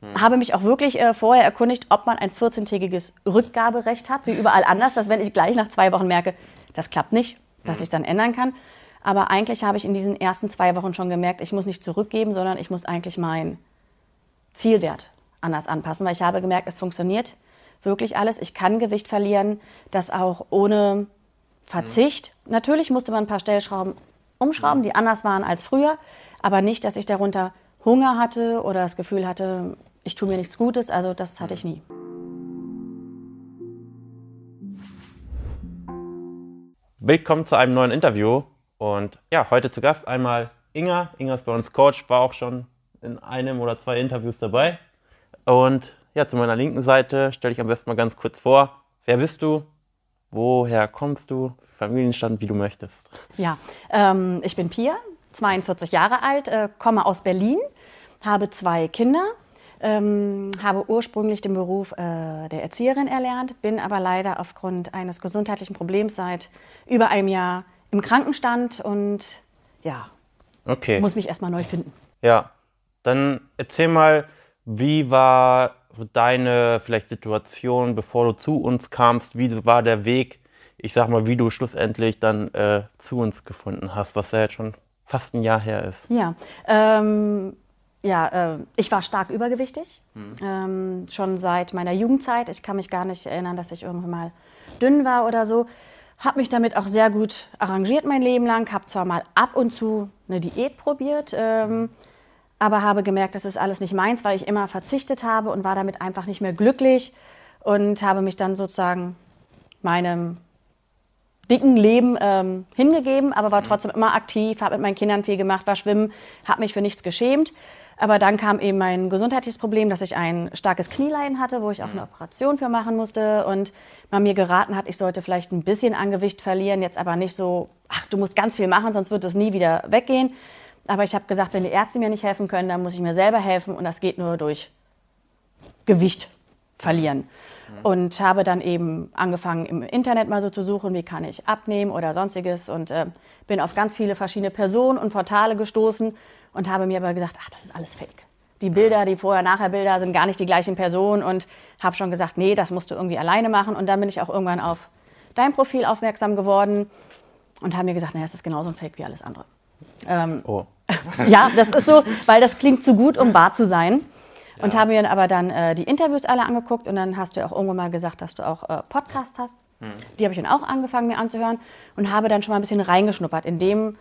Hm. Habe mich auch wirklich äh, vorher erkundigt, ob man ein 14-tägiges Rückgaberecht hat, wie überall anders, dass wenn ich gleich nach zwei Wochen merke, das klappt nicht, dass hm. ich dann ändern kann. Aber eigentlich habe ich in diesen ersten zwei Wochen schon gemerkt, ich muss nicht zurückgeben, sondern ich muss eigentlich meinen Zielwert anders anpassen, weil ich habe gemerkt, es funktioniert wirklich alles. Ich kann Gewicht verlieren, das auch ohne Verzicht. Mhm. Natürlich musste man ein paar Stellschrauben umschrauben, die anders waren als früher, aber nicht, dass ich darunter Hunger hatte oder das Gefühl hatte, ich tue mir nichts Gutes. Also das hatte ich nie. Willkommen zu einem neuen Interview. Und ja, heute zu Gast einmal Inga. Inga ist bei uns Coach, war auch schon in einem oder zwei Interviews dabei. Und ja, zu meiner linken Seite stelle ich am besten mal ganz kurz vor. Wer bist du? Woher kommst du? Familienstand, wie du möchtest. Ja, ähm, ich bin Pia, 42 Jahre alt, äh, komme aus Berlin, habe zwei Kinder, ähm, habe ursprünglich den Beruf äh, der Erzieherin erlernt, bin aber leider aufgrund eines gesundheitlichen Problems seit über einem Jahr im Krankenstand und ja, okay. muss mich erstmal neu finden. Ja, dann erzähl mal, wie war deine vielleicht Situation, bevor du zu uns kamst? Wie war der Weg ich sag mal, wie du schlussendlich dann äh, zu uns gefunden hast, was ja jetzt schon fast ein Jahr her ist. Ja, ähm, ja, äh, ich war stark übergewichtig, mhm. ähm, schon seit meiner Jugendzeit. Ich kann mich gar nicht erinnern, dass ich irgendwann mal dünn war oder so. Habe mich damit auch sehr gut arrangiert mein Leben lang. Habe zwar mal ab und zu eine Diät probiert, ähm, aber habe gemerkt, das ist alles nicht meins, weil ich immer verzichtet habe und war damit einfach nicht mehr glücklich und habe mich dann sozusagen meinem dicken Leben ähm, hingegeben, aber war mhm. trotzdem immer aktiv, habe mit meinen Kindern viel gemacht, war schwimmen, habe mich für nichts geschämt. Aber dann kam eben mein gesundheitliches Problem, dass ich ein starkes Knieleiden hatte, wo ich auch eine mhm. Operation für machen musste und man mir geraten hat, ich sollte vielleicht ein bisschen an Gewicht verlieren, jetzt aber nicht so, ach, du musst ganz viel machen, sonst wird es nie wieder weggehen. Aber ich habe gesagt, wenn die Ärzte mir nicht helfen können, dann muss ich mir selber helfen und das geht nur durch Gewicht verlieren. Und habe dann eben angefangen, im Internet mal so zu suchen, wie kann ich abnehmen oder sonstiges. Und äh, bin auf ganz viele verschiedene Personen und Portale gestoßen und habe mir aber gesagt, ach, das ist alles fake. Die Bilder, die Vorher-Nachher-Bilder sind gar nicht die gleichen Personen und habe schon gesagt, nee, das musst du irgendwie alleine machen. Und dann bin ich auch irgendwann auf dein Profil aufmerksam geworden und habe mir gesagt, naja, es ist genauso ein Fake wie alles andere. Ähm, oh. ja, das ist so, weil das klingt zu gut, um wahr zu sein. Und haben mir aber dann äh, die Interviews alle angeguckt und dann hast du ja auch irgendwann mal gesagt, dass du auch äh, Podcasts hast. Mhm. Die habe ich dann auch angefangen mir anzuhören und habe dann schon mal ein bisschen reingeschnuppert in dem,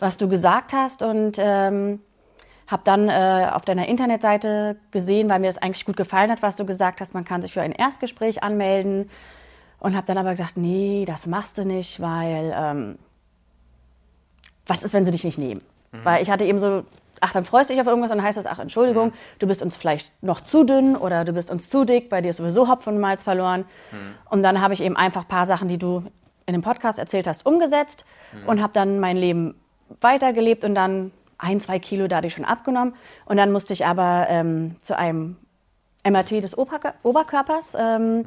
was du gesagt hast und ähm, habe dann äh, auf deiner Internetseite gesehen, weil mir das eigentlich gut gefallen hat, was du gesagt hast, man kann sich für ein Erstgespräch anmelden und habe dann aber gesagt, nee, das machst du nicht, weil ähm, was ist, wenn sie dich nicht nehmen? Mhm. Weil ich hatte eben so ach, dann freust du dich auf irgendwas und dann heißt es, ach, Entschuldigung, mhm. du bist uns vielleicht noch zu dünn oder du bist uns zu dick, bei dir ist sowieso Hopfen und Malz verloren. Mhm. Und dann habe ich eben einfach ein paar Sachen, die du in dem Podcast erzählt hast, umgesetzt mhm. und habe dann mein Leben weitergelebt und dann ein, zwei Kilo dadurch schon abgenommen. Und dann musste ich aber ähm, zu einem MRT des Oberkör Oberkörpers, ähm, mhm.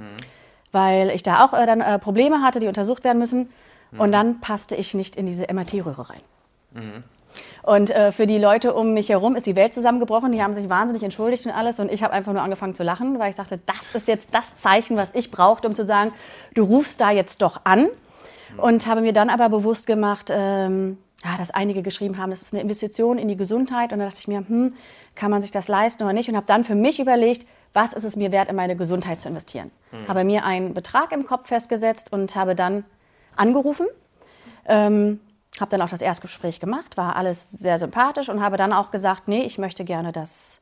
weil ich da auch äh, dann äh, Probleme hatte, die untersucht werden müssen. Und mhm. dann passte ich nicht in diese MRT-Röhre rein. Mhm. Und äh, für die Leute um mich herum ist die Welt zusammengebrochen. Die haben sich wahnsinnig entschuldigt und alles. Und ich habe einfach nur angefangen zu lachen, weil ich sagte, das ist jetzt das Zeichen, was ich brauchte, um zu sagen, du rufst da jetzt doch an. Und habe mir dann aber bewusst gemacht, ähm, ja, dass einige geschrieben haben, das ist eine Investition in die Gesundheit. Und da dachte ich mir, hm, kann man sich das leisten oder nicht? Und habe dann für mich überlegt, was ist es mir wert, in meine Gesundheit zu investieren. Mhm. Habe mir einen Betrag im Kopf festgesetzt und habe dann angerufen. Ähm, habe dann auch das Erstgespräch gemacht, war alles sehr sympathisch und habe dann auch gesagt, nee, ich möchte gerne das,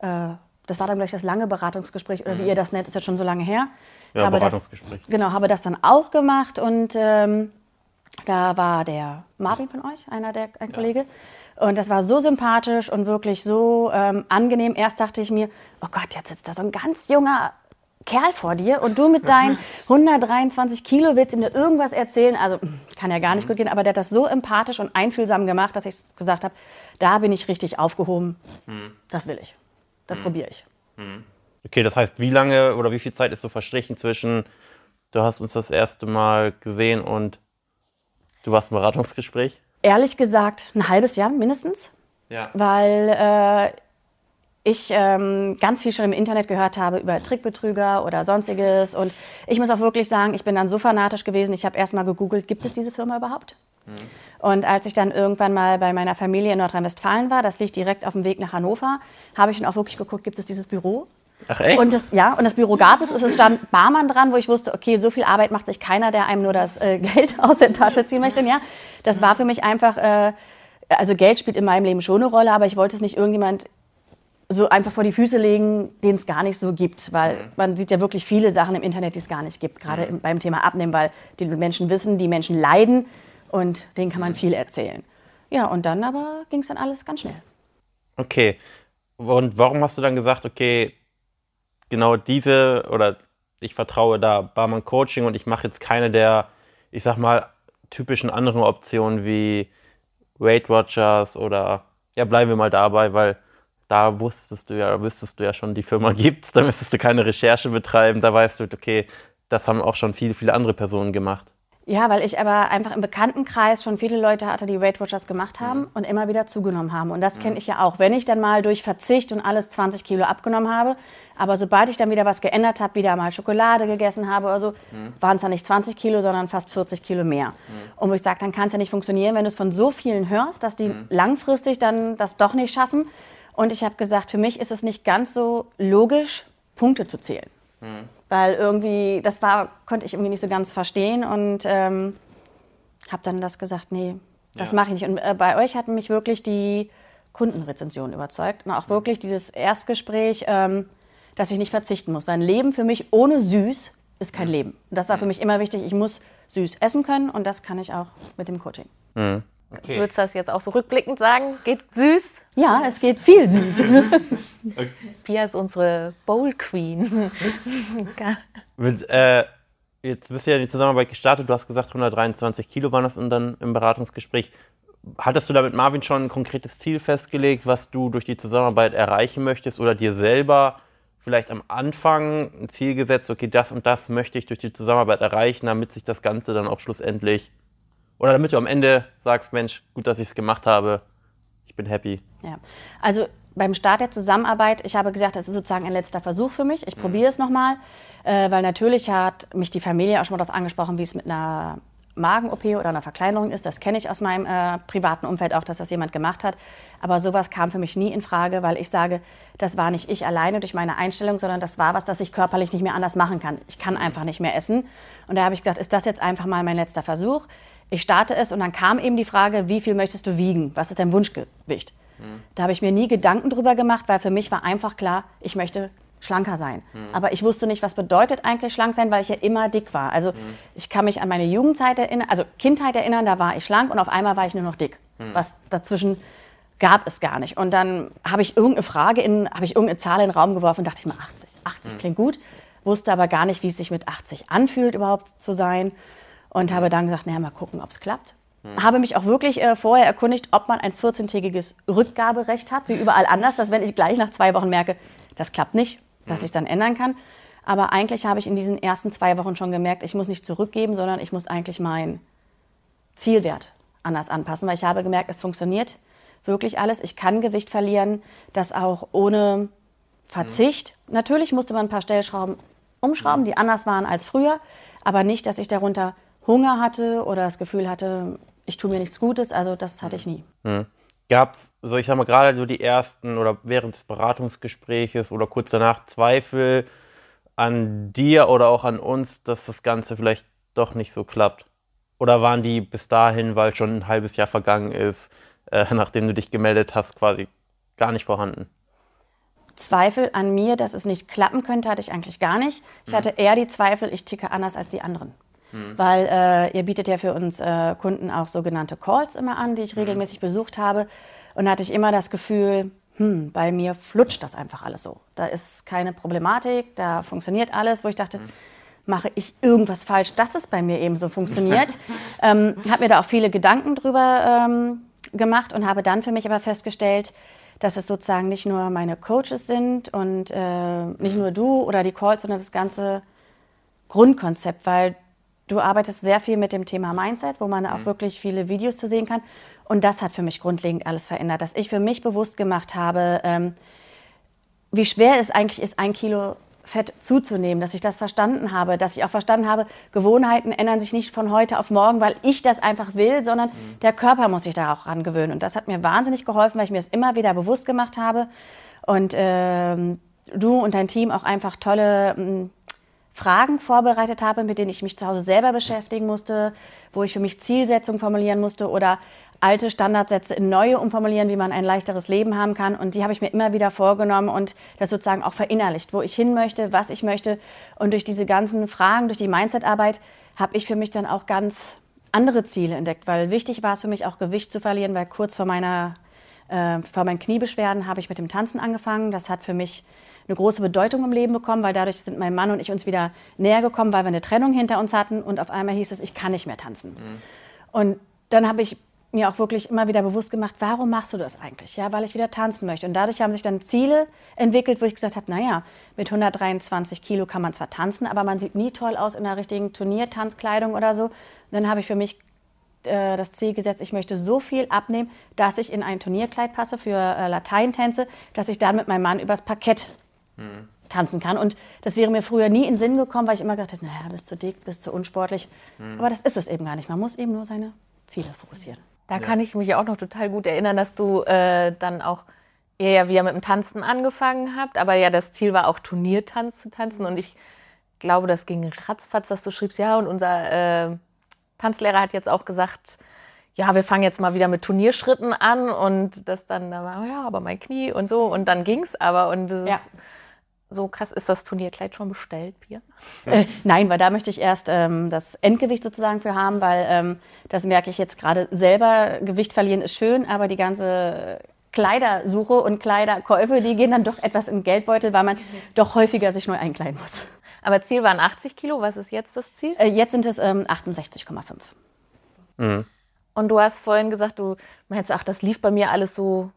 äh, das war dann gleich das lange Beratungsgespräch oder mhm. wie ihr das nennt, ist jetzt schon so lange her. Ja, habe Beratungsgespräch. Das, genau, habe das dann auch gemacht und ähm, da war der Marvin von euch, einer der ein Kollege. Und das war so sympathisch und wirklich so ähm, angenehm. Erst dachte ich mir, oh Gott, jetzt sitzt da so ein ganz junger Kerl vor dir und du mit deinen 123 Kilo willst ihm dir irgendwas erzählen. Also kann ja gar nicht mhm. gut gehen, aber der hat das so empathisch und einfühlsam gemacht, dass ich gesagt habe, da bin ich richtig aufgehoben. Mhm. Das will ich. Das mhm. probiere ich. Mhm. Okay, das heißt, wie lange oder wie viel Zeit ist so verstrichen zwischen, du hast uns das erste Mal gesehen und du warst im Beratungsgespräch? Ehrlich gesagt, ein halbes Jahr mindestens. Ja. Weil äh, ich ähm, ganz viel schon im Internet gehört habe über Trickbetrüger oder sonstiges. Und ich muss auch wirklich sagen, ich bin dann so fanatisch gewesen. Ich habe erst mal gegoogelt, gibt es diese Firma überhaupt? Mhm. Und als ich dann irgendwann mal bei meiner Familie in Nordrhein-Westfalen war, das liegt direkt auf dem Weg nach Hannover, habe ich dann auch wirklich geguckt, gibt es dieses Büro? Ach echt? Und das, ja, und das Büro gab es. Es stand Barmann dran, wo ich wusste, okay, so viel Arbeit macht sich keiner, der einem nur das äh, Geld aus der Tasche ziehen möchte. Ja, das war für mich einfach, äh, also Geld spielt in meinem Leben schon eine Rolle, aber ich wollte es nicht irgendjemand so einfach vor die Füße legen, den es gar nicht so gibt. Weil mhm. man sieht ja wirklich viele Sachen im Internet, die es gar nicht gibt. Gerade mhm. beim Thema Abnehmen, weil die Menschen wissen, die Menschen leiden und denen kann man mhm. viel erzählen. Ja, und dann aber ging es dann alles ganz schnell. Okay. Und warum hast du dann gesagt, okay, genau diese oder ich vertraue da Barmann Coaching und ich mache jetzt keine der, ich sag mal, typischen anderen Optionen wie Weight Watchers oder ja, bleiben wir mal dabei, weil da wusstest du ja, wüsstest du ja schon, die Firma gibt, da müsstest du keine Recherche betreiben, da weißt du, okay, das haben auch schon viele, viele andere Personen gemacht. Ja, weil ich aber einfach im Bekanntenkreis schon viele Leute hatte, die Weight Watchers gemacht haben mhm. und immer wieder zugenommen haben. Und das mhm. kenne ich ja auch. Wenn ich dann mal durch Verzicht und alles 20 Kilo abgenommen habe, aber sobald ich dann wieder was geändert habe, wieder mal Schokolade gegessen habe oder so, mhm. waren es dann nicht 20 Kilo, sondern fast 40 Kilo mehr. Und wo ich sage, dann kann es ja nicht funktionieren, wenn du es von so vielen hörst, dass die langfristig dann das doch nicht schaffen. Und ich habe gesagt, für mich ist es nicht ganz so logisch, Punkte zu zählen. Mhm. Weil irgendwie, das war, konnte ich irgendwie nicht so ganz verstehen und ähm, habe dann das gesagt, nee, das ja. mache ich nicht. Und äh, bei euch hat mich wirklich die Kundenrezension überzeugt und auch wirklich dieses Erstgespräch, ähm, dass ich nicht verzichten muss. Weil ein Leben für mich ohne süß ist kein Leben. Und das war für mich immer wichtig. Ich muss süß essen können und das kann ich auch mit dem Coaching. Mhm. Okay. Würdest du das jetzt auch so rückblickend sagen? Geht süß? Ja, es geht viel süß. okay. Pia ist unsere Bowl Queen. Mit, äh, jetzt bist du ja die Zusammenarbeit gestartet. Du hast gesagt, 123 Kilo waren das und dann im Beratungsgespräch. Hattest du da mit Marvin schon ein konkretes Ziel festgelegt, was du durch die Zusammenarbeit erreichen möchtest oder dir selber vielleicht am Anfang ein Ziel gesetzt, okay, das und das möchte ich durch die Zusammenarbeit erreichen, damit sich das Ganze dann auch schlussendlich oder damit du am Ende sagst, Mensch, gut, dass ich es gemacht habe, ich bin happy. Ja, also beim Start der Zusammenarbeit, ich habe gesagt, das ist sozusagen ein letzter Versuch für mich. Ich mhm. probiere es nochmal, äh, weil natürlich hat mich die Familie auch schon mal darauf angesprochen, wie es mit einer Magen-OP oder einer Verkleinerung ist. Das kenne ich aus meinem äh, privaten Umfeld auch, dass das jemand gemacht hat. Aber sowas kam für mich nie in Frage, weil ich sage, das war nicht ich alleine durch meine Einstellung, sondern das war was, das ich körperlich nicht mehr anders machen kann. Ich kann einfach nicht mehr essen. Und da habe ich gesagt, ist das jetzt einfach mal mein letzter Versuch? Ich starte es und dann kam eben die Frage, wie viel möchtest du wiegen? Was ist dein Wunschgewicht? Mhm. Da habe ich mir nie Gedanken drüber gemacht, weil für mich war einfach klar, ich möchte schlanker sein. Mhm. Aber ich wusste nicht, was bedeutet eigentlich schlank sein, weil ich ja immer dick war. Also mhm. ich kann mich an meine Jugendzeit erinnern, also Kindheit erinnern, da war ich schlank und auf einmal war ich nur noch dick. Was dazwischen gab es gar nicht. Und dann habe ich irgendeine Frage in, habe ich irgendeine Zahl in den Raum geworfen und dachte ich mal 80. 80 mhm. klingt gut, wusste aber gar nicht, wie es sich mit 80 anfühlt, überhaupt zu sein und habe dann gesagt, naja, mal gucken, ob es klappt. Hm. Habe mich auch wirklich äh, vorher erkundigt, ob man ein 14-tägiges Rückgaberecht hat, wie überall anders, dass wenn ich gleich nach zwei Wochen merke, das klappt nicht, dass ich dann ändern kann. Aber eigentlich habe ich in diesen ersten zwei Wochen schon gemerkt, ich muss nicht zurückgeben, sondern ich muss eigentlich meinen Zielwert anders anpassen, weil ich habe gemerkt, es funktioniert wirklich alles. Ich kann Gewicht verlieren, das auch ohne Verzicht. Mhm. Natürlich musste man ein paar Stellschrauben umschrauben, die anders waren als früher, aber nicht, dass ich darunter Hunger hatte oder das Gefühl hatte, ich tue mir nichts Gutes. Also das hatte ich nie. Mhm. Gab es, so ich sag mal, gerade so die ersten oder während des Beratungsgespräches oder kurz danach Zweifel an dir oder auch an uns, dass das Ganze vielleicht doch nicht so klappt? Oder waren die bis dahin, weil schon ein halbes Jahr vergangen ist, äh, nachdem du dich gemeldet hast, quasi gar nicht vorhanden? Zweifel an mir, dass es nicht klappen könnte, hatte ich eigentlich gar nicht. Ich mhm. hatte eher die Zweifel, ich ticke anders als die anderen. Mhm. Weil äh, ihr bietet ja für uns äh, Kunden auch sogenannte Calls immer an, die ich mhm. regelmäßig besucht habe. Und da hatte ich immer das Gefühl, hm, bei mir flutscht das einfach alles so. Da ist keine Problematik, da funktioniert alles, wo ich dachte, mhm. mache ich irgendwas falsch, dass es bei mir eben so funktioniert. ähm, habe mir da auch viele Gedanken drüber ähm, gemacht und habe dann für mich aber festgestellt, dass es sozusagen nicht nur meine Coaches sind und äh, nicht nur du oder die Calls, sondern das ganze Grundkonzept, weil Du arbeitest sehr viel mit dem Thema Mindset, wo man auch mhm. wirklich viele Videos zu sehen kann. Und das hat für mich grundlegend alles verändert, dass ich für mich bewusst gemacht habe, ähm, wie schwer es eigentlich ist, ein Kilo Fett zuzunehmen, dass ich das verstanden habe, dass ich auch verstanden habe, Gewohnheiten ändern sich nicht von heute auf morgen, weil ich das einfach will, sondern mhm. der Körper muss sich da auch ran gewöhnen. Und das hat mir wahnsinnig geholfen, weil ich mir das immer wieder bewusst gemacht habe und ähm, du und dein Team auch einfach tolle ähm, Fragen vorbereitet habe, mit denen ich mich zu Hause selber beschäftigen musste, wo ich für mich Zielsetzungen formulieren musste oder alte Standardsätze in neue umformulieren, wie man ein leichteres Leben haben kann. Und die habe ich mir immer wieder vorgenommen und das sozusagen auch verinnerlicht, wo ich hin möchte, was ich möchte. Und durch diese ganzen Fragen, durch die Mindset-Arbeit, habe ich für mich dann auch ganz andere Ziele entdeckt, weil wichtig war es für mich auch Gewicht zu verlieren, weil kurz vor meiner äh, vor meinen Kniebeschwerden habe ich mit dem Tanzen angefangen. Das hat für mich eine große Bedeutung im Leben bekommen, weil dadurch sind mein Mann und ich uns wieder näher gekommen, weil wir eine Trennung hinter uns hatten und auf einmal hieß es, ich kann nicht mehr tanzen. Mhm. Und dann habe ich mir auch wirklich immer wieder bewusst gemacht, warum machst du das eigentlich? Ja, weil ich wieder tanzen möchte. Und dadurch haben sich dann Ziele entwickelt, wo ich gesagt habe, naja, mit 123 Kilo kann man zwar tanzen, aber man sieht nie toll aus in einer richtigen Turniertanzkleidung oder so. Und dann habe ich für mich äh, das Ziel gesetzt, ich möchte so viel abnehmen, dass ich in ein Turnierkleid passe für äh, Lateintänze, dass ich dann mit meinem Mann übers Parkett mhm. tanzen kann. Und das wäre mir früher nie in den Sinn gekommen, weil ich immer gedacht habe, naja, bist zu dick, bist zu unsportlich. Mhm. Aber das ist es eben gar nicht. Man muss eben nur seine Ziele fokussieren. Da ja. kann ich mich auch noch total gut erinnern, dass du äh, dann auch ihr ja wieder mit dem Tanzen angefangen habt, aber ja das Ziel war auch Turniertanz zu tanzen und ich glaube, das ging ratzfatz, dass du schriebst, ja und unser äh, Tanzlehrer hat jetzt auch gesagt, ja, wir fangen jetzt mal wieder mit Turnierschritten an und das dann, da war, ja, aber mein Knie und so und dann ging's aber und das ja. ist so krass. Ist das Turnierkleid schon bestellt, Pia? Äh, nein, weil da möchte ich erst ähm, das Endgewicht sozusagen für haben, weil ähm, das merke ich jetzt gerade selber. Gewicht verlieren ist schön, aber die ganze Kleidersuche und Kleiderkäufe, die gehen dann doch etwas in den Geldbeutel, weil man doch häufiger sich neu einkleiden muss. Aber Ziel waren 80 Kilo. Was ist jetzt das Ziel? Äh, jetzt sind es ähm, 68,5. Mhm. Und du hast vorhin gesagt, du meinst, ach, das lief bei mir alles so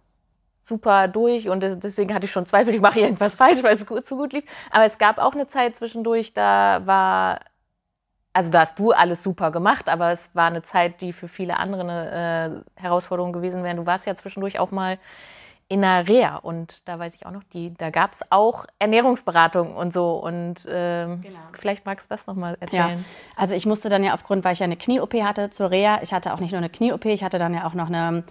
super durch und deswegen hatte ich schon Zweifel, ich mache irgendwas falsch, weil es gut, zu gut lief. Aber es gab auch eine Zeit zwischendurch, da war, also da hast du alles super gemacht, aber es war eine Zeit, die für viele andere eine äh, Herausforderung gewesen wäre. Du warst ja zwischendurch auch mal in einer Reha und da weiß ich auch noch, die, da gab es auch Ernährungsberatung und so und ähm, genau. vielleicht magst du das nochmal erzählen. Ja. Also ich musste dann ja aufgrund, weil ich ja eine Knie-OP hatte zur Reha, ich hatte auch nicht nur eine Knie-OP, ich hatte dann ja auch noch eine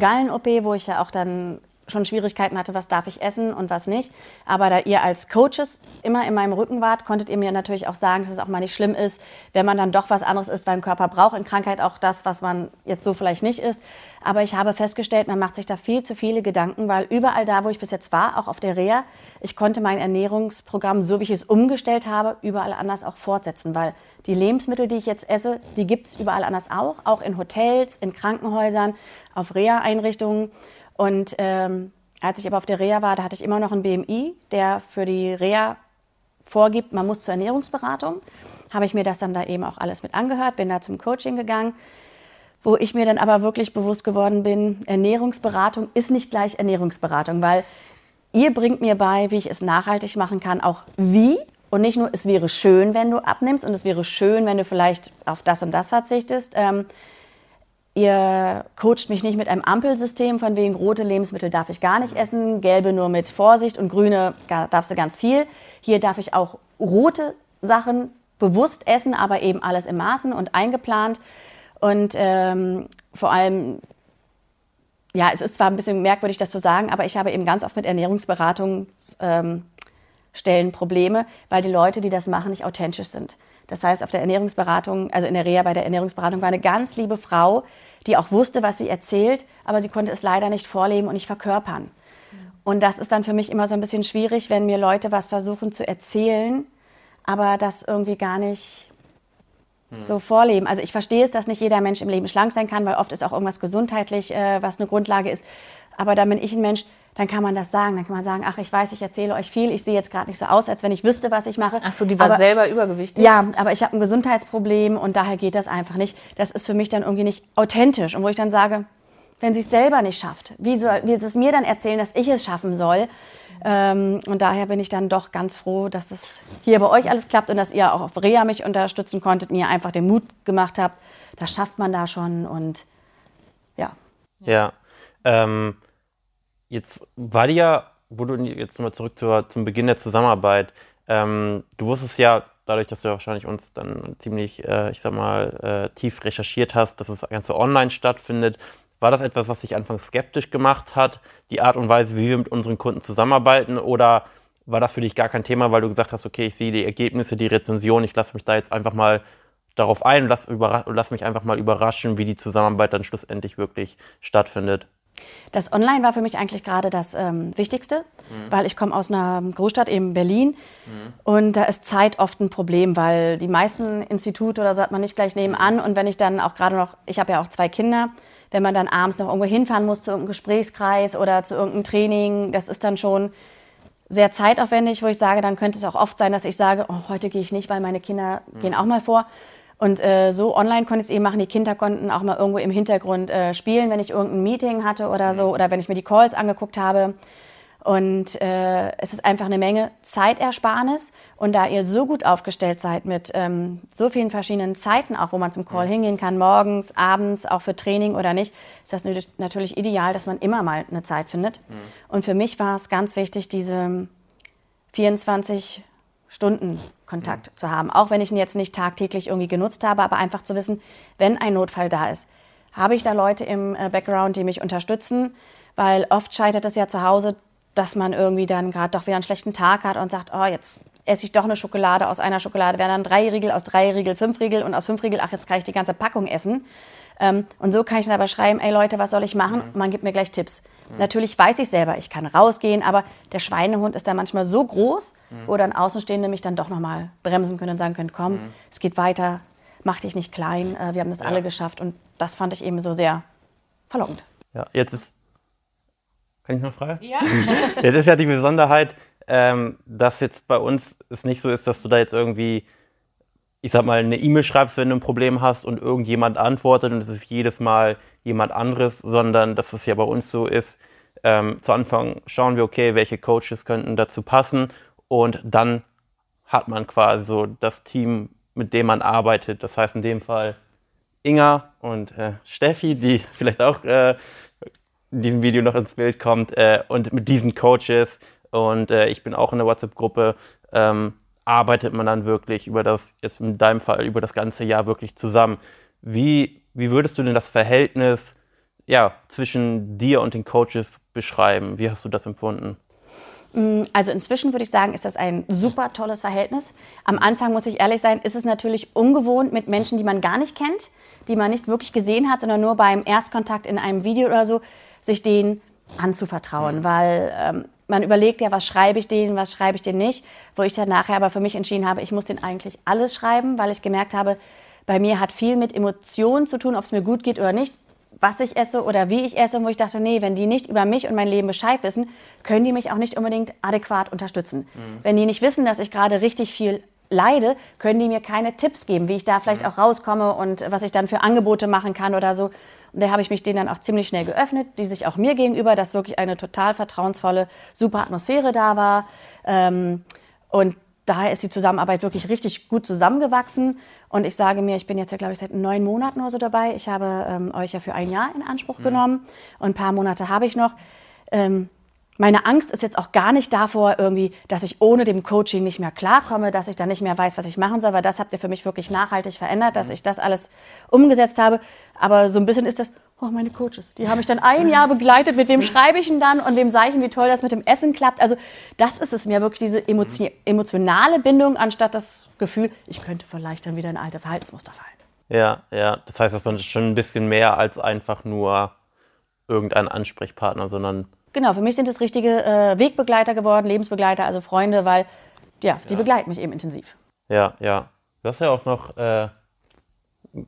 Gallen-OP, wo ich ja auch dann schon Schwierigkeiten hatte, was darf ich essen und was nicht. Aber da ihr als Coaches immer in meinem Rücken wart, konntet ihr mir natürlich auch sagen, dass es auch mal nicht schlimm ist, wenn man dann doch was anderes isst, weil ein Körper braucht in Krankheit auch das, was man jetzt so vielleicht nicht isst. Aber ich habe festgestellt, man macht sich da viel zu viele Gedanken, weil überall da, wo ich bis jetzt war, auch auf der Reha, ich konnte mein Ernährungsprogramm, so wie ich es umgestellt habe, überall anders auch fortsetzen, weil die Lebensmittel, die ich jetzt esse, die gibt es überall anders auch, auch in Hotels, in Krankenhäusern, auf Reha-Einrichtungen. Und ähm, als ich aber auf der Reha war, da hatte ich immer noch einen BMI, der für die Reha vorgibt, man muss zur Ernährungsberatung. Habe ich mir das dann da eben auch alles mit angehört, bin da zum Coaching gegangen, wo ich mir dann aber wirklich bewusst geworden bin, Ernährungsberatung ist nicht gleich Ernährungsberatung, weil ihr bringt mir bei, wie ich es nachhaltig machen kann, auch wie und nicht nur, es wäre schön, wenn du abnimmst und es wäre schön, wenn du vielleicht auf das und das verzichtest. Ähm, Ihr coacht mich nicht mit einem Ampelsystem, von wegen rote Lebensmittel darf ich gar nicht essen, gelbe nur mit Vorsicht und grüne darfst du ganz viel. Hier darf ich auch rote Sachen bewusst essen, aber eben alles im Maßen und eingeplant. Und ähm, vor allem, ja, es ist zwar ein bisschen merkwürdig, das zu sagen, aber ich habe eben ganz oft mit Ernährungsberatungsstellen ähm, Probleme, weil die Leute, die das machen, nicht authentisch sind. Das heißt, auf der Ernährungsberatung, also in der Reha bei der Ernährungsberatung war eine ganz liebe Frau, die auch wusste, was sie erzählt, aber sie konnte es leider nicht vorleben und nicht verkörpern. Und das ist dann für mich immer so ein bisschen schwierig, wenn mir Leute was versuchen zu erzählen, aber das irgendwie gar nicht so vorleben. Also ich verstehe es, dass nicht jeder Mensch im Leben schlank sein kann, weil oft ist auch irgendwas gesundheitlich, äh, was eine Grundlage ist. Aber da bin ich ein Mensch, dann kann man das sagen. Dann kann man sagen, ach, ich weiß, ich erzähle euch viel, ich sehe jetzt gerade nicht so aus, als wenn ich wüsste, was ich mache. Ach so, die war aber, selber übergewichtig? Ja, aber ich habe ein Gesundheitsproblem und daher geht das einfach nicht. Das ist für mich dann irgendwie nicht authentisch. Und wo ich dann sage, wenn sie es selber nicht schafft, wie soll wie es mir dann erzählen, dass ich es schaffen soll? Ähm, und daher bin ich dann doch ganz froh, dass es hier bei euch alles klappt und dass ihr auch auf Rea mich unterstützen konntet, mir einfach den Mut gemacht habt. Das schafft man da schon und ja. Ja. Ähm, Jetzt war die ja wo du jetzt mal zurück zur, zum Beginn der Zusammenarbeit. Ähm, du wusstest ja, dadurch, dass du wahrscheinlich uns dann ziemlich, äh, ich sag mal, äh, tief recherchiert hast, dass das Ganze online stattfindet. War das etwas, was dich anfangs skeptisch gemacht hat, die Art und Weise, wie wir mit unseren Kunden zusammenarbeiten? Oder war das für dich gar kein Thema, weil du gesagt hast, okay, ich sehe die Ergebnisse, die Rezension, ich lasse mich da jetzt einfach mal darauf ein und lass, lass mich einfach mal überraschen, wie die Zusammenarbeit dann schlussendlich wirklich stattfindet? Das Online war für mich eigentlich gerade das ähm, Wichtigste, mhm. weil ich komme aus einer Großstadt, eben Berlin. Mhm. Und da ist Zeit oft ein Problem, weil die meisten Institute oder so hat man nicht gleich nebenan. Und wenn ich dann auch gerade noch, ich habe ja auch zwei Kinder, wenn man dann abends noch irgendwo hinfahren muss zu irgendeinem Gesprächskreis oder zu irgendeinem Training, das ist dann schon sehr zeitaufwendig, wo ich sage, dann könnte es auch oft sein, dass ich sage, oh, heute gehe ich nicht, weil meine Kinder mhm. gehen auch mal vor. Und äh, so online konnte ich es eben machen. Die Kinder konnten auch mal irgendwo im Hintergrund äh, spielen, wenn ich irgendein Meeting hatte oder so, oder wenn ich mir die Calls angeguckt habe. Und äh, es ist einfach eine Menge Zeitersparnis. Und da ihr so gut aufgestellt seid mit ähm, so vielen verschiedenen Zeiten, auch wo man zum Call hingehen kann, morgens, abends, auch für Training oder nicht, ist das natürlich ideal, dass man immer mal eine Zeit findet. Mhm. Und für mich war es ganz wichtig, diese 24 Stunden Kontakt zu haben. Auch wenn ich ihn jetzt nicht tagtäglich irgendwie genutzt habe, aber einfach zu wissen, wenn ein Notfall da ist, habe ich da Leute im äh, Background, die mich unterstützen, weil oft scheitert es ja zu Hause, dass man irgendwie dann gerade doch wieder einen schlechten Tag hat und sagt, oh, jetzt esse ich doch eine Schokolade aus einer Schokolade, werden dann drei Riegel aus drei Riegel, fünf Riegel und aus fünf Riegel, ach, jetzt kann ich die ganze Packung essen. Ähm, und so kann ich dann aber schreiben, ey Leute, was soll ich machen? Und man gibt mir gleich Tipps. Mhm. Natürlich weiß ich selber, ich kann rausgehen, aber der Schweinehund ist dann manchmal so groß, mhm. wo dann Außenstehende mich dann doch nochmal bremsen können und sagen können, komm, mhm. es geht weiter, mach dich nicht klein, äh, wir haben das ja. alle geschafft. Und das fand ich eben so sehr verlockend. Ja, jetzt ist. Kann ich noch fragen? Ja. jetzt ist ja die Besonderheit, ähm, dass jetzt bei uns es nicht so ist, dass du da jetzt irgendwie ich sag mal, eine E-Mail schreibst, wenn du ein Problem hast und irgendjemand antwortet und es ist jedes Mal jemand anderes, sondern dass es ja bei uns so ist, ähm, zu Anfang schauen wir, okay, welche Coaches könnten dazu passen und dann hat man quasi so das Team, mit dem man arbeitet. Das heißt in dem Fall Inga und äh, Steffi, die vielleicht auch äh, in diesem Video noch ins Bild kommt äh, und mit diesen Coaches und äh, ich bin auch in der WhatsApp-Gruppe. Ähm, arbeitet man dann wirklich über das, jetzt in deinem Fall, über das ganze Jahr wirklich zusammen. Wie, wie würdest du denn das Verhältnis ja, zwischen dir und den Coaches beschreiben? Wie hast du das empfunden? Mm, also inzwischen würde ich sagen, ist das ein super tolles Verhältnis. Am Anfang muss ich ehrlich sein, ist es natürlich ungewohnt mit Menschen, die man gar nicht kennt, die man nicht wirklich gesehen hat, sondern nur beim Erstkontakt in einem Video oder so, sich denen anzuvertrauen, mhm. weil ähm, man überlegt ja, was schreibe ich denen, was schreibe ich denen nicht, wo ich dann nachher aber für mich entschieden habe, ich muss denen eigentlich alles schreiben, weil ich gemerkt habe, bei mir hat viel mit Emotionen zu tun, ob es mir gut geht oder nicht, was ich esse oder wie ich esse und wo ich dachte, nee, wenn die nicht über mich und mein Leben Bescheid wissen, können die mich auch nicht unbedingt adäquat unterstützen. Mhm. Wenn die nicht wissen, dass ich gerade richtig viel leide, können die mir keine Tipps geben, wie ich da vielleicht mhm. auch rauskomme und was ich dann für Angebote machen kann oder so. Und da habe ich mich denen dann auch ziemlich schnell geöffnet, die sich auch mir gegenüber, dass wirklich eine total vertrauensvolle, super Atmosphäre da war. Ähm, und daher ist die Zusammenarbeit wirklich richtig gut zusammengewachsen. Und ich sage mir, ich bin jetzt ja, glaube ich, seit neun Monaten oder so dabei. Ich habe ähm, euch ja für ein Jahr in Anspruch mhm. genommen und ein paar Monate habe ich noch. Ähm, meine Angst ist jetzt auch gar nicht davor, irgendwie, dass ich ohne dem Coaching nicht mehr klarkomme, dass ich dann nicht mehr weiß, was ich machen soll, weil das habt ihr für mich wirklich nachhaltig verändert, dass mhm. ich das alles umgesetzt habe. Aber so ein bisschen ist das, oh, meine Coaches, die haben mich dann ein Jahr begleitet, mit wem schreibe ich denn dann und wem sage ich, wie toll das mit dem Essen klappt. Also das ist es mir wirklich, diese emotionale Bindung, anstatt das Gefühl, ich könnte vielleicht dann wieder in alte Verhaltensmuster fallen. Ja, ja, das heißt, dass man schon ein bisschen mehr als einfach nur irgendein Ansprechpartner, sondern Genau, für mich sind es richtige äh, Wegbegleiter geworden, Lebensbegleiter, also Freunde, weil ja, die ja. begleiten mich eben intensiv. Ja, ja. Du hast ja auch noch äh,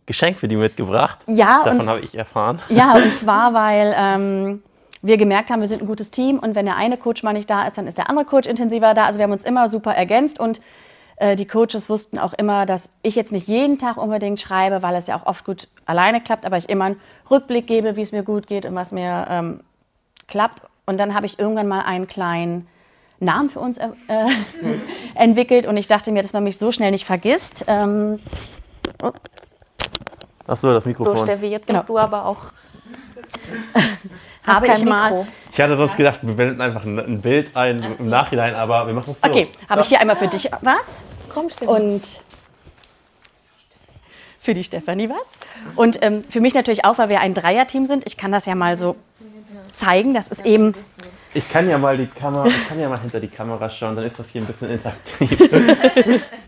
Geschenk für die mitgebracht. Ja, davon habe ich erfahren. Ja, und zwar, weil ähm, wir gemerkt haben, wir sind ein gutes Team und wenn der eine Coach mal nicht da ist, dann ist der andere Coach intensiver da. Also wir haben uns immer super ergänzt und äh, die Coaches wussten auch immer, dass ich jetzt nicht jeden Tag unbedingt schreibe, weil es ja auch oft gut alleine klappt, aber ich immer einen Rückblick gebe, wie es mir gut geht und was mir ähm, klappt. Und dann habe ich irgendwann mal einen kleinen Namen für uns äh, entwickelt und ich dachte mir, dass man mich so schnell nicht vergisst. Ähm, oh. Ach so, das Mikrofon. So, Steffi, jetzt genau. musst du aber auch. habe kein ich mal. Mikro. Ich hatte sonst gedacht, wir blenden einfach ein, ein Bild ein im Nachhinein, aber wir machen es so. Okay, habe ich hier einmal für dich was Komm, Steffi. und für die Stefanie was. Und ähm, für mich natürlich auch, weil wir ein Dreierteam sind. Ich kann das ja mal so zeigen. Das ist eben Ich kann ja mal die Kamera, ich kann ja mal hinter die Kamera schauen, dann ist das hier ein bisschen interaktiv.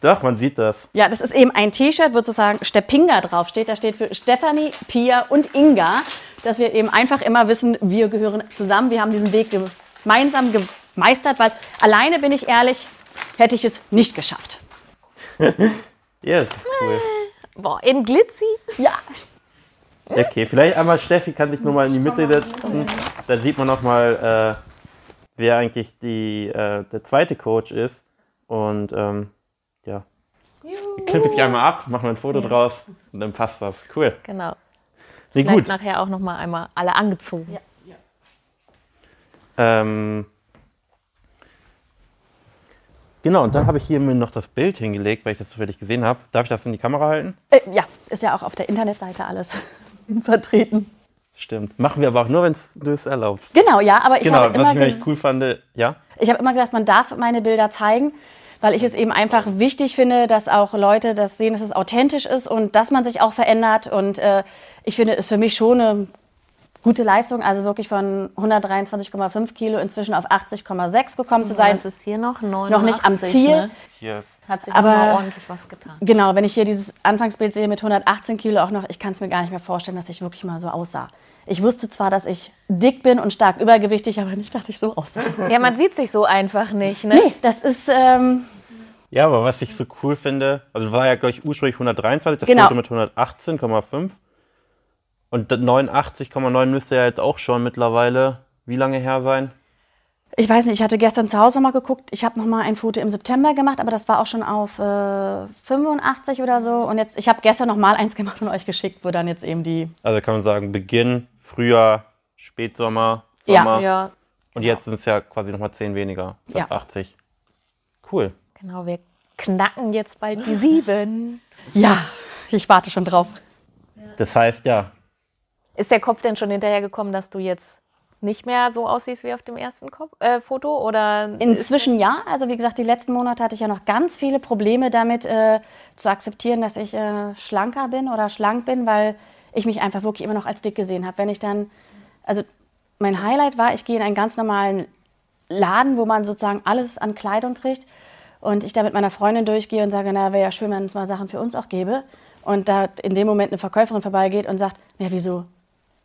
Doch, man sieht das. Ja, das ist eben ein T-Shirt, wo sozusagen Stepinga draufsteht. Da steht für Stefanie, Pia und Inga, dass wir eben einfach immer wissen, wir gehören zusammen. Wir haben diesen Weg gemeinsam gemeistert, weil alleine, bin ich ehrlich, hätte ich es nicht geschafft. Ja, das ist cool. Boah, in Glitzy? Ja, Okay, vielleicht einmal Steffi kann sich nur mal in die Mitte setzen. Da sieht man noch mal, äh, wer eigentlich die, äh, der zweite Coach ist. Und ähm, ja, klippe ich einmal ab, machen wir ein Foto draus und dann passt das. Cool. Genau. Nee, Vielleicht gut. nachher auch noch mal einmal alle angezogen. Ähm, genau, und dann habe ich hier mir noch das Bild hingelegt, weil ich das zufällig gesehen habe. Darf ich das in die Kamera halten? äh, ja, ist ja auch auf der Internetseite alles vertreten. Stimmt. Machen wir aber auch nur, wenn du es erlaubst. Genau, ja, aber ich Genau, habe was immer ich nämlich ges- cool fand, ja. Ich habe immer gesagt, man darf meine Bilder zeigen, weil ich es eben einfach wichtig finde, dass auch Leute das sehen, dass es authentisch ist und dass man sich auch verändert. Und äh, ich finde, es ist für mich schon eine gute Leistung, also wirklich von 123,5 Kilo inzwischen auf 80,6 gekommen zu sein. Das ist hier noch 89, Noch nicht am Ziel. Ne? Hier ist Hat sich Aber- ordentlich was getan. Genau, wenn ich hier dieses Anfangsbild sehe mit 118 Kilo auch noch, ich kann es mir gar nicht mehr vorstellen, dass ich wirklich mal so aussah. Ich wusste zwar, dass ich dick bin und stark übergewichtig, aber nicht, dass ich so aussah. Ja, man sieht sich so einfach nicht, ne? Nee, das ist, ähm, Ja, aber was ich so cool finde, also war ja, glaube ich, ursprünglich 123, das Genau. Foto mit 118,5. Und 89,9 müsste ja jetzt auch schon mittlerweile, wie lange her sein? Ich weiß nicht, ich hatte gestern zu Hause mal geguckt. Ich habe noch mal ein Foto im September gemacht, aber das war auch schon auf äh, 85 oder so. Und jetzt, ich habe gestern noch mal eins gemacht und euch geschickt, wo dann jetzt eben die. Also kann man sagen, Beginn, Frühjahr, Spätsommer, Ja. Sommer. Ja, Und jetzt sind es ja quasi nochmal 10 weniger, Ja. ja. 80. Cool. genau. Wir knacken jetzt bald die sieben. Ja, ich warte schon drauf. Das heißt, ja, Ist der Kopf denn schon hinterhergekommen, dass du jetzt nicht mehr so aussiehst wie auf dem ersten Kopf, äh, Foto? Oder Inzwischen ja. Also wie gesagt, die letzten Monate hatte ich ja noch ganz viele Probleme damit äh, zu akzeptieren, dass ich äh, schlanker bin oder schlank bin, weil ich mich einfach wirklich immer noch als dick gesehen habe. Wenn ich dann, also mein Highlight war, ich gehe in einen ganz normalen Laden, wo man sozusagen alles an Kleidung kriegt und ich da mit meiner Freundin durchgehe und sage, na, wäre ja schön, wenn es mal Sachen für uns auch gäbe. Und da in dem Moment eine Verkäuferin vorbeigeht und sagt, ja, wieso?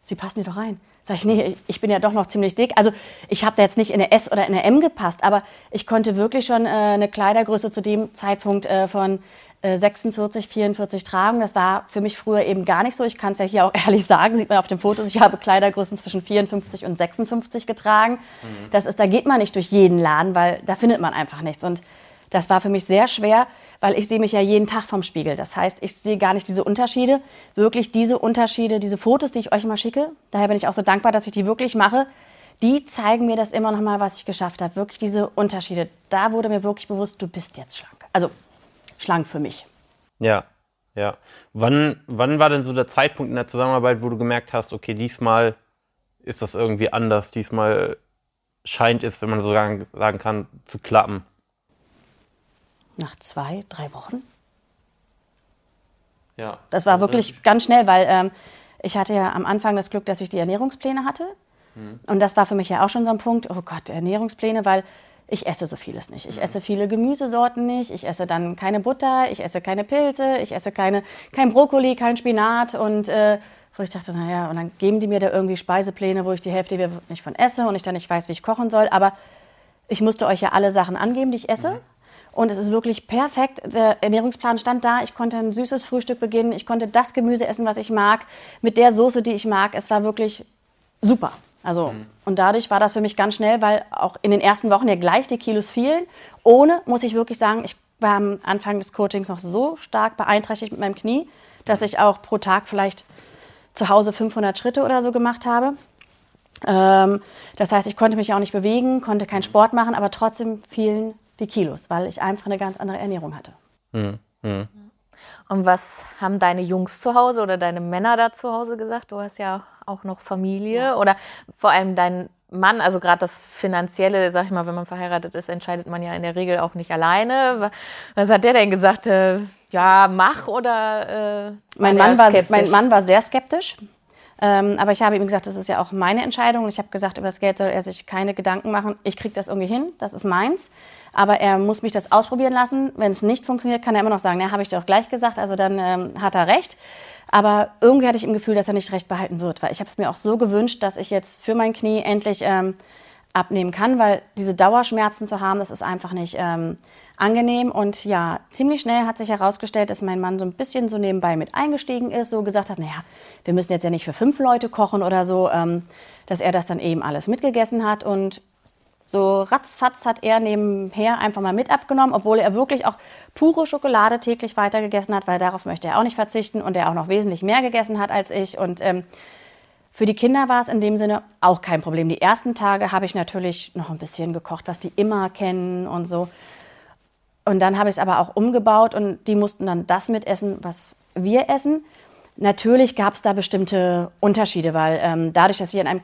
Sie passen hier doch rein. Sag ich, nee, ich- bin ja doch noch ziemlich dick. Also ich habe da jetzt nicht in eine S oder in eine M gepasst, aber ich konnte wirklich schon äh, eine Kleidergröße zu dem Zeitpunkt äh, von äh, 46, 44 tragen. Das war für mich früher eben gar nicht so. Ich kann es ja hier auch ehrlich sagen, sieht man auf den Fotos. Ich habe Kleidergrößen zwischen 54 und 56 getragen. Das ist, da geht man nicht durch jeden Laden, weil da findet man einfach nichts. Und das war für mich sehr schwer, weil ich sehe mich ja jeden Tag vom Spiegel. Das heißt, ich sehe gar nicht diese Unterschiede. Wirklich diese Unterschiede, diese Fotos, die ich euch immer schicke, daher bin ich auch so dankbar, dass ich die wirklich mache, die zeigen mir das immer noch mal, was ich geschafft habe. Wirklich diese Unterschiede. Da wurde mir wirklich bewusst, du bist jetzt schlank. Also schlank für mich. ja, ja. Wann, wann war denn so der Zeitpunkt in der Zusammenarbeit, wo du gemerkt hast, okay, diesmal ist das irgendwie anders, diesmal scheint es, wenn man so sagen, sagen kann, zu klappen? Nach zwei, drei Wochen. Ja. Das war wirklich ganz schnell, weil ähm, ich hatte ja am Anfang das Glück, dass ich die Ernährungspläne hatte. Und das war für mich ja auch schon so ein Punkt, oh Gott, Ernährungspläne, weil ich esse so vieles nicht. Ich esse viele Gemüsesorten nicht, ich esse dann keine Butter, ich esse keine Pilze, ich esse keine, kein Brokkoli, kein Spinat und äh, wo ich dachte, naja, und dann geben die mir da irgendwie Speisepläne, wo ich die Hälfte nicht von esse und ich dann nicht weiß, wie ich kochen soll. Aber ich musste euch ja alle Sachen angeben, die ich esse. Und es ist wirklich perfekt. Der Ernährungsplan stand da. Ich konnte ein süßes Frühstück beginnen. Ich konnte das Gemüse essen, was ich mag, mit der Soße, die ich mag. Es war wirklich super. Also, und dadurch war das für mich ganz schnell, weil auch in den ersten Wochen ja gleich die Kilos fielen. Ohne, muss ich wirklich sagen, ich war am Anfang des Coachings noch so stark beeinträchtigt mit meinem Knie, dass ich auch pro Tag vielleicht zu Hause 500 Schritte oder so gemacht habe. Ähm, das heißt, ich konnte mich auch nicht bewegen, konnte keinen Sport machen, aber trotzdem fielen die Kilos, weil ich einfach eine ganz andere Ernährung hatte. Und was haben deine Jungs zu Hause oder deine Männer da zu Hause gesagt? Du hast ja auch noch Familie ja. oder vor allem dein Mann, also gerade das Finanzielle, sag ich mal, wenn man verheiratet ist, entscheidet man ja in der Regel auch nicht alleine. Was hat der denn gesagt? Äh, ja, mach oder äh, mein, Mann war, mein Mann war sehr skeptisch. Ähm, aber ich habe ihm gesagt, das ist ja auch meine Entscheidung. Ich habe gesagt, über das Geld soll er sich keine Gedanken machen. Ich kriege das irgendwie hin, das ist meins. Aber er muss mich das ausprobieren lassen. Wenn es nicht funktioniert, kann er immer noch sagen, ja, habe ich doch gleich gesagt. Also dann ähm, hat er recht. Aber irgendwie hatte ich im Gefühl, dass er nicht recht behalten wird. Weil ich habe es mir auch so gewünscht, dass ich jetzt für mein Knie endlich ähm, abnehmen kann. Weil diese Dauerschmerzen zu haben, das ist einfach nicht ähm, angenehm. Und ja, ziemlich schnell hat sich herausgestellt, dass mein Mann so ein bisschen so nebenbei mit eingestiegen ist, so gesagt hat, naja, wir müssen jetzt ja nicht für fünf Leute kochen oder so, ähm, dass er das dann eben alles mitgegessen hat. Und so ratzfatz hat er nebenher einfach mal mit abgenommen, obwohl er wirklich auch pure Schokolade täglich weitergegessen hat, weil darauf möchte er auch nicht verzichten und er auch noch wesentlich mehr gegessen hat als ich. Und ähm, für die Kinder war es in dem Sinne auch kein Problem. Die ersten Tage habe ich natürlich noch ein bisschen gekocht, was die immer kennen und so. Und dann habe ich es aber auch umgebaut und die mussten dann das mitessen, was wir essen. Natürlich gab es da bestimmte Unterschiede, weil ähm, dadurch, dass ich in einem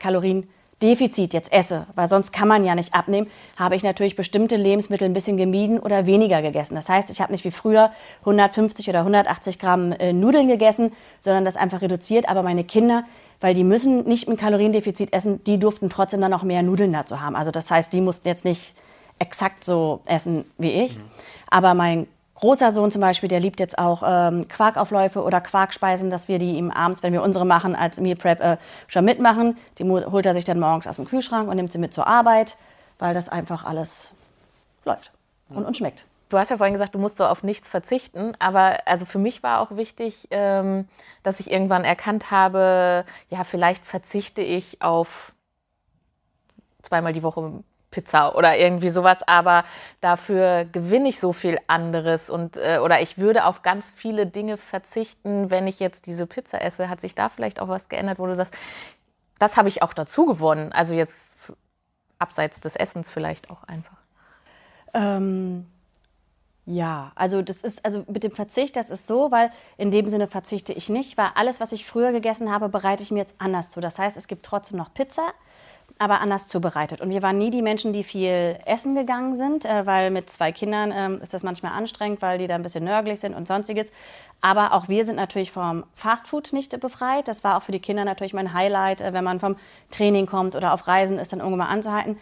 Kaloriendefizit jetzt esse, weil sonst kann man ja nicht abnehmen, habe ich natürlich bestimmte Lebensmittel ein bisschen gemieden oder weniger gegessen. Das heißt, ich habe nicht wie früher 150 oder 180 Gramm äh, Nudeln gegessen, sondern das einfach reduziert. Aber meine Kinder, weil die müssen nicht im Kaloriendefizit essen, die durften trotzdem dann noch mehr Nudeln dazu haben. Also das heißt, die mussten jetzt nicht exakt so essen wie ich. Mhm. Aber mein großer Sohn zum Beispiel, der liebt jetzt auch ähm, Quarkaufläufe oder Quarkspeisen, dass wir die ihm abends, wenn wir unsere machen, als Meal Prep äh, schon mitmachen. Die holt er sich dann morgens aus dem Kühlschrank und nimmt sie mit zur Arbeit, weil das einfach alles läuft und uns schmeckt. Du hast ja vorhin gesagt, du musst so auf nichts verzichten, aber also für mich war auch wichtig, ähm, dass ich irgendwann erkannt habe, ja, vielleicht verzichte ich auf zweimal die Woche Pizza oder irgendwie sowas, aber dafür gewinne ich so viel anderes und äh, oder ich würde auf ganz viele Dinge verzichten, wenn ich jetzt diese Pizza esse. Hat sich da vielleicht auch was geändert, wo du sagst, das habe ich auch dazu gewonnen? Also jetzt abseits des Essens vielleicht auch einfach. Ähm, ja, also das ist also mit dem Verzicht, das ist so, weil in dem Sinne verzichte ich nicht, weil alles, was ich früher gegessen habe, bereite ich mir jetzt anders zu. Das heißt, es gibt trotzdem noch Pizza, aber anders zubereitet. Und wir waren nie die Menschen, die viel essen gegangen sind, äh, weil mit zwei Kindern ähm, ist das manchmal anstrengend, weil die da ein bisschen nörglich sind und sonstiges. Aber auch wir sind natürlich vom Fastfood nicht befreit. Das war auch für die Kinder natürlich mein Highlight, äh, wenn man vom Training kommt oder auf Reisen ist, dann irgendwann mal anzuhalten.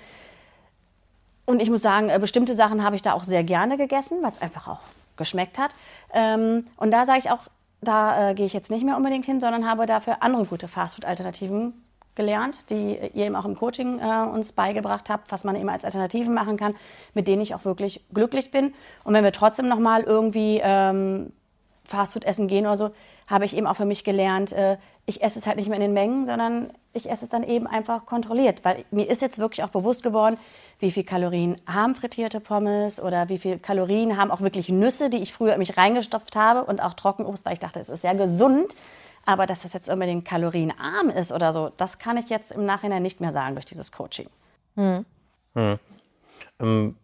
Und ich muss sagen, äh, bestimmte Sachen habe ich da auch sehr gerne gegessen, weil es einfach auch geschmeckt hat. Ähm, und da sage ich auch, da gehe ich jetzt nicht mehr unbedingt hin, sondern habe dafür andere gute Fastfood-Alternativen gelernt, die ihr eben auch im Coaching äh, uns beigebracht habt, was man eben als Alternativen machen kann, mit denen ich auch wirklich glücklich bin. Und wenn wir trotzdem noch mal irgendwie ähm, Fastfood essen gehen oder so, habe ich eben auch für mich gelernt, äh, ich esse es halt nicht mehr in den Mengen, sondern ich esse es dann eben einfach kontrolliert. Weil mir ist jetzt wirklich auch bewusst geworden, wie viel Kalorien haben frittierte Pommes oder wie viel Kalorien haben auch wirklich Nüsse, die ich früher mich reingestopft habe und auch Trockenobst, weil ich dachte, es ist sehr gesund. Aber dass das jetzt unbedingt kalorienarm ist oder so, das kann ich jetzt im Nachhinein nicht mehr sagen durch dieses Coaching. Hm. Hm. Ähm,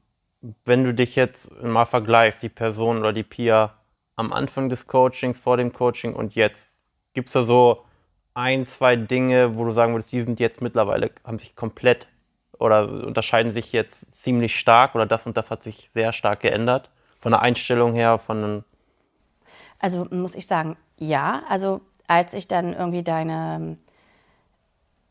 wenn du dich jetzt mal vergleichst, die Person oder die Pia am Anfang des Coachings, vor dem Coaching und jetzt, gibt es da so ein, zwei Dinge, wo du sagen würdest, die sind jetzt mittlerweile, haben sich komplett oder unterscheiden sich jetzt ziemlich stark oder das und das hat sich sehr stark geändert? Von der Einstellung her, von einem also muss ich sagen, ja. Also als ich dann irgendwie deine,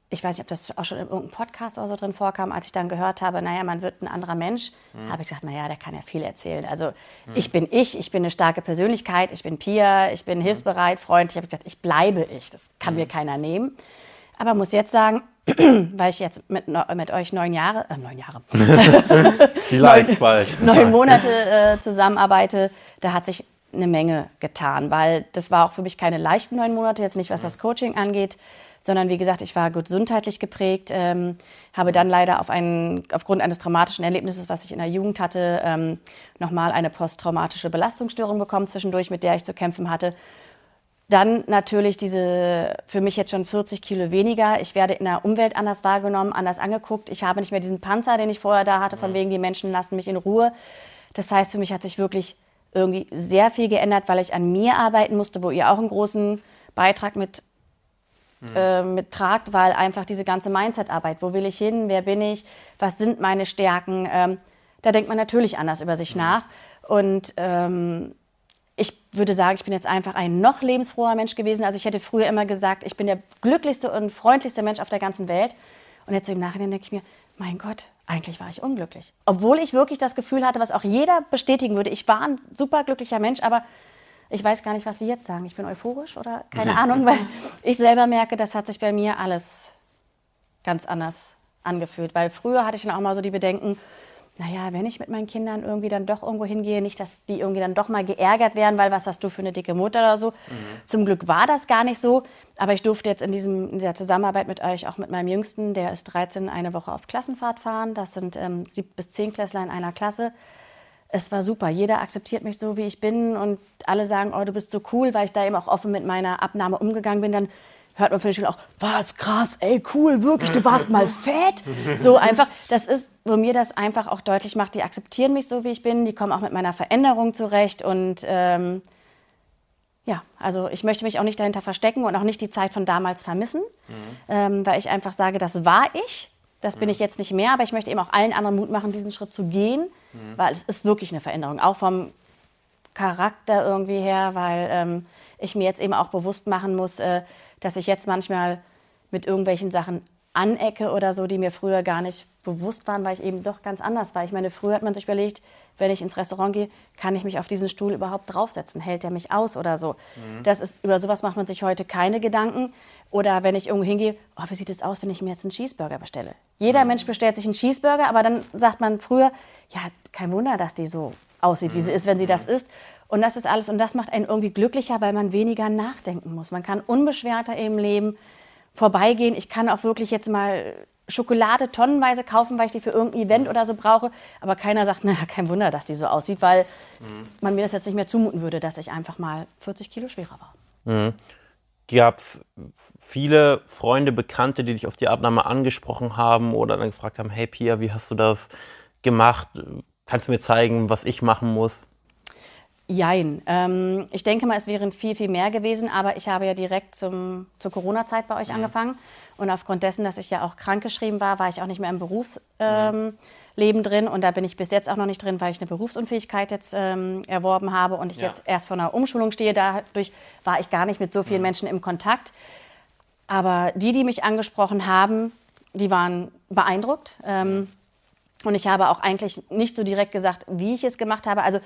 ich weiß nicht, ob das auch schon in irgendeinem Podcast oder so drin vorkam, als ich dann gehört habe, naja, man wird ein anderer Mensch, mhm. habe ich gesagt, naja, der kann ja viel erzählen. Also mhm. ich bin ich, ich bin eine starke Persönlichkeit, ich bin Pia, ich bin mhm. hilfsbereit, freundlich. Ich habe gesagt, ich bleibe ich, das kann mhm. mir keiner nehmen. Aber muss jetzt sagen, weil ich jetzt mit, mit euch neun Jahre, äh, neun Jahre, vielleicht neun, bald, neun Monate äh, zusammenarbeite, da hat sich eine Menge getan, weil das war auch für mich keine leichten neun Monate, jetzt nicht was das Coaching angeht, sondern wie gesagt, ich war gesundheitlich geprägt, ähm, habe dann leider auf einen, aufgrund eines traumatischen Erlebnisses, was ich in der Jugend hatte, ähm, nochmal eine posttraumatische Belastungsstörung bekommen zwischendurch, mit der ich zu kämpfen hatte. Dann natürlich diese für mich jetzt schon 40 Kilo weniger. Ich werde in der Umwelt anders wahrgenommen, anders angeguckt. Ich habe nicht mehr diesen Panzer, den ich vorher da hatte, von wegen die Menschen lassen mich in Ruhe. Das heißt, für mich hat sich wirklich irgendwie sehr viel geändert, weil ich an mir arbeiten musste, wo ihr auch einen großen Beitrag mit äh, mittragt, weil einfach diese ganze Mindset-Arbeit, wo will ich hin, wer bin ich, was sind meine Stärken, ähm, da denkt man natürlich anders über sich nach. Und ähm, ich würde sagen, ich bin jetzt einfach ein noch lebensfroher Mensch gewesen. Also ich hätte früher immer gesagt, ich bin der glücklichste und freundlichste Mensch auf der ganzen Welt. Und jetzt im Nachhinein denke ich mir, mein Gott, eigentlich war ich unglücklich. Obwohl ich wirklich das Gefühl hatte, was auch jeder bestätigen würde, ich war ein superglücklicher Mensch, aber ich weiß gar nicht, was die jetzt sagen. Ich bin euphorisch oder keine Ahnung, weil ich selber merke, das hat sich bei mir alles ganz anders angefühlt. Weil früher hatte ich dann auch mal so die Bedenken, naja, wenn ich mit meinen Kindern irgendwie dann doch irgendwo hingehe, nicht, dass die irgendwie dann doch mal geärgert werden, weil was hast du für eine dicke Mutter oder so. Mhm. Zum Glück war das gar nicht so, aber ich durfte jetzt in, diesem, in dieser Zusammenarbeit mit euch, auch mit meinem Jüngsten, der ist 13, eine Woche auf Klassenfahrt fahren. Das sind ähm, sieb bis zehn Klässler in einer Klasse. Es war super. Jeder akzeptiert mich so, wie ich bin und alle sagen, oh, du bist so cool, weil ich da eben auch offen mit meiner Abnahme umgegangen bin. Dann hört man von den Schülern auch, was krass, ey, cool, wirklich, du warst mal fett. So einfach, das ist, wo mir das einfach auch deutlich macht, die akzeptieren mich so, wie ich bin, die kommen auch mit meiner Veränderung zurecht und ähm, ja, also ich möchte mich auch nicht dahinter verstecken und auch nicht die Zeit von damals vermissen, mhm. ähm, weil ich einfach sage, das war ich, das bin mhm. ich jetzt nicht mehr, aber ich möchte eben auch allen anderen Mut machen, diesen Schritt zu gehen, mhm. weil es ist wirklich eine Veränderung, auch vom Charakter irgendwie her, weil ähm, ich mir jetzt eben auch bewusst machen muss, äh, dass ich jetzt manchmal mit irgendwelchen Sachen anecke oder so, die mir früher gar nicht bewusst waren, weil ich eben doch ganz anders war. Ich meine, früher hat man sich überlegt, wenn ich ins Restaurant gehe, kann ich mich auf diesen Stuhl überhaupt draufsetzen? Hält der mich aus oder so? Mhm. Das ist, über sowas macht man sich heute keine Gedanken. Oder wenn ich irgendwo hingehe, oh, wie sieht es aus, wenn ich mir jetzt einen Cheeseburger bestelle? Jeder mhm. Mensch bestellt sich einen Cheeseburger, aber dann sagt man früher, ja, kein Wunder, dass die so aussieht, wie sie mhm. ist, wenn sie das isst. Und das ist alles. Und das macht einen irgendwie glücklicher, weil man weniger nachdenken muss. Man kann unbeschwerter im Leben vorbeigehen. Ich kann auch wirklich jetzt mal Schokolade tonnenweise kaufen, weil ich die für irgendein Event oder so brauche. Aber keiner sagt, naja, kein Wunder, dass die so aussieht, weil mhm. man mir das jetzt nicht mehr zumuten würde, dass ich einfach mal 40 Kilo schwerer war. Mhm. Gab es viele Freunde, Bekannte, die dich auf die Abnahme angesprochen haben oder dann gefragt haben, hey Pia, wie hast du das gemacht? Kannst du mir zeigen, was ich machen muss? Jein. Ähm, ich denke mal, es wären viel, viel mehr gewesen, aber ich habe ja direkt zum, zur Corona-Zeit bei euch mhm. angefangen. Und aufgrund dessen, dass ich ja auch krankgeschrieben war, war ich auch nicht mehr im Berufsleben ähm, drin. Und da bin ich bis jetzt auch noch nicht drin, weil ich eine Berufsunfähigkeit jetzt ähm, erworben habe und ich ja. jetzt erst vor einer Umschulung stehe. Dadurch war ich gar nicht mit so vielen mhm. Menschen im Kontakt. Aber die, die mich angesprochen haben, die waren beeindruckt. Ähm, und ich habe auch eigentlich nicht so direkt gesagt, wie ich es gemacht habe. Also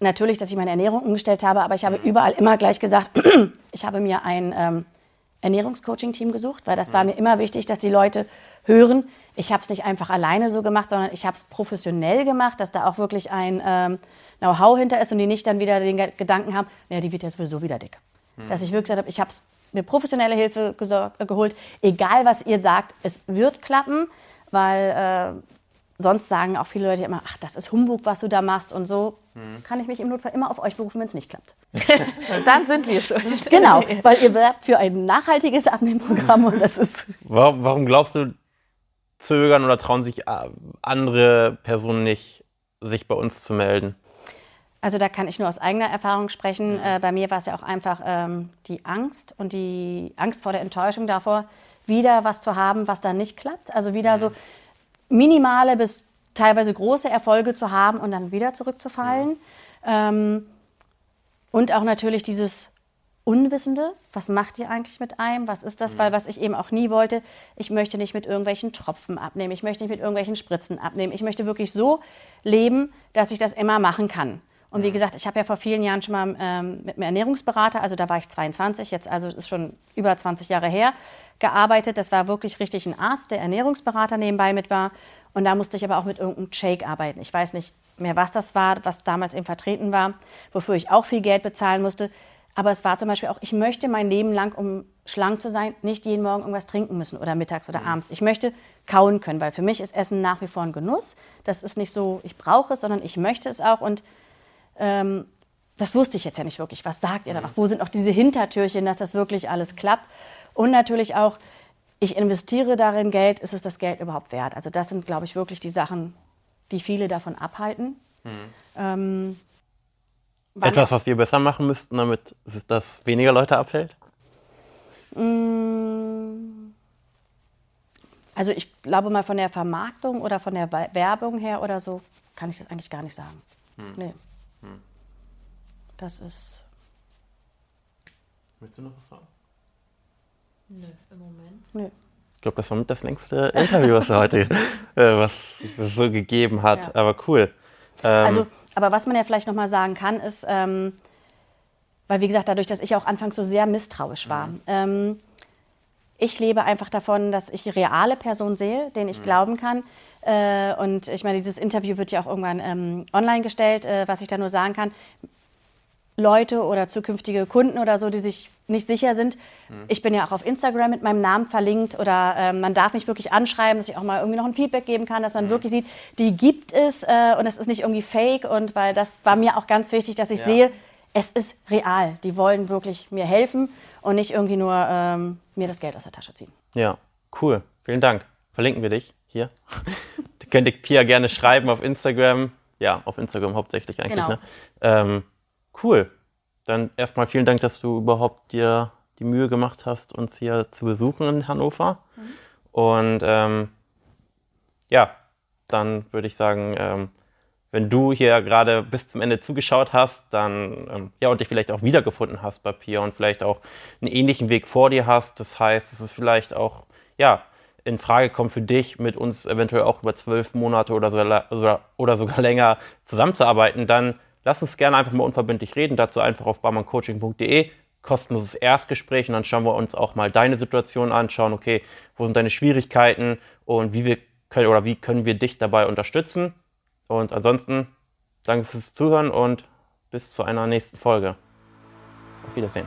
natürlich, dass ich meine Ernährung umgestellt habe, aber ich habe mhm. überall immer gleich gesagt, ich habe mir ein ähm, Ernährungscoaching-Team gesucht, weil das mhm. war mir immer wichtig, dass die Leute hören, ich habe es nicht einfach alleine so gemacht, sondern ich habe es professionell gemacht, dass da auch wirklich ein ähm, Know-how hinter ist und die nicht dann wieder den Gedanken haben, naja, die wird jetzt sowieso wieder dick. Mhm. Dass ich wirklich gesagt habe, ich habe mir professionelle Hilfe geholt, egal was ihr sagt, es wird klappen, weil äh, sonst sagen auch viele Leute immer, ach, das ist Humbug, was du da machst und so. Hm. Kann ich mich im Notfall immer auf euch berufen, wenn es nicht klappt. Dann sind wir schuld. Genau, weil ihr werbt für ein nachhaltiges Abnehmprogramm und das ist. Warum, warum glaubst du, zögern oder trauen sich äh, andere Personen nicht, sich bei uns zu melden? Also da kann ich nur aus eigener Erfahrung sprechen. Mhm. Äh, bei mir war es ja auch einfach ähm, die Angst und die Angst vor der Enttäuschung davor, wieder was zu haben, was dann nicht klappt. Also wieder mhm. so, minimale bis teilweise große Erfolge zu haben und dann wieder zurückzufallen. Ja. Ähm, und auch natürlich dieses Unwissende, was macht ihr eigentlich mit einem? Was ist das? Ja. Weil was ich eben auch nie wollte, ich möchte nicht mit irgendwelchen Tropfen abnehmen, ich möchte nicht mit irgendwelchen Spritzen abnehmen. Ich möchte wirklich so leben, dass ich das immer machen kann. Und wie gesagt, ich habe ja vor vielen Jahren schon mal ähm, mit einem Ernährungsberater, also da war ich 22, jetzt also ist schon über 20 Jahre her, gearbeitet. Das war wirklich richtig ein Arzt, der Ernährungsberater nebenbei mit war. Und da musste ich aber auch mit irgendeinem Shake arbeiten. Ich weiß nicht mehr, was das war, was damals eben vertreten war, wofür ich auch viel Geld bezahlen musste. Aber es war zum Beispiel auch, ich möchte mein Leben lang, um schlank zu sein, nicht jeden Morgen irgendwas trinken müssen oder mittags oder mhm. abends. Ich möchte kauen können, weil für mich ist Essen nach wie vor ein Genuss. Das ist nicht so, ich brauche es, sondern ich möchte es auch. Und ähm, das wusste ich jetzt ja nicht wirklich. Was sagt ihr da noch? Wo sind noch diese Hintertürchen, dass das wirklich alles klappt? Und natürlich auch, ich investiere darin Geld, ist es das Geld überhaupt wert? Also das sind, glaube ich, wirklich die Sachen, die viele davon abhalten. Mhm. Ähm, Etwas, was wir besser machen müssten, damit das weniger Leute abhält? Mm. Also ich glaube mal von der Vermarktung oder von der Werbung her oder so kann ich das eigentlich gar nicht sagen. Hm. Nee. Hm. Das ist. Willst du noch was sagen? Nö, im Moment. Nö. Ich glaube, das war mit das längste Interview, was er heute äh, was es so gegeben hat. Ja. Aber cool. Ähm, also, aber was man ja vielleicht noch mal sagen kann, ist, ähm, weil wie gesagt, dadurch, dass ich auch anfangs so sehr misstrauisch war. Mhm. Ähm, ich lebe einfach davon, dass ich reale Personen sehe, denen ich mhm. glauben kann. Äh, und ich meine, dieses Interview wird ja auch irgendwann ähm, online gestellt, äh, was ich da nur sagen kann. Leute oder zukünftige Kunden oder so, die sich nicht sicher sind. Mhm. Ich bin ja auch auf Instagram mit meinem Namen verlinkt oder äh, man darf mich wirklich anschreiben, dass ich auch mal irgendwie noch ein Feedback geben kann, dass man mhm. wirklich sieht, die gibt es äh, und es ist nicht irgendwie fake und weil das war mir auch ganz wichtig, dass ich ja. sehe, es ist real. Die wollen wirklich mir helfen und nicht irgendwie nur ähm, mir das Geld aus der Tasche ziehen. Ja, cool. Vielen Dank. Verlinken wir dich hier. du könnt Pia gerne schreiben auf Instagram. Ja, auf Instagram hauptsächlich eigentlich. Genau. Ne? Ähm, cool. Dann erstmal vielen Dank, dass du überhaupt dir die Mühe gemacht hast, uns hier zu besuchen in Hannover. Mhm. Und ähm, ja, dann würde ich sagen, ähm, wenn du hier gerade bis zum Ende zugeschaut hast, dann ähm, ja und dich vielleicht auch wiedergefunden hast bei Pia und vielleicht auch einen ähnlichen Weg vor dir hast. Das heißt, es ist vielleicht auch ja in Frage kommt für dich, mit uns eventuell auch über zwölf Monate oder, so, oder, oder sogar länger zusammenzuarbeiten, dann lass uns gerne einfach mal unverbindlich reden. Dazu einfach auf barmanncoaching.de kostenloses Erstgespräch und dann schauen wir uns auch mal deine Situation an, schauen, okay, wo sind deine Schwierigkeiten und wie wir können oder wie können wir dich dabei unterstützen. Und ansonsten danke fürs Zuhören und bis zu einer nächsten Folge. Auf Wiedersehen.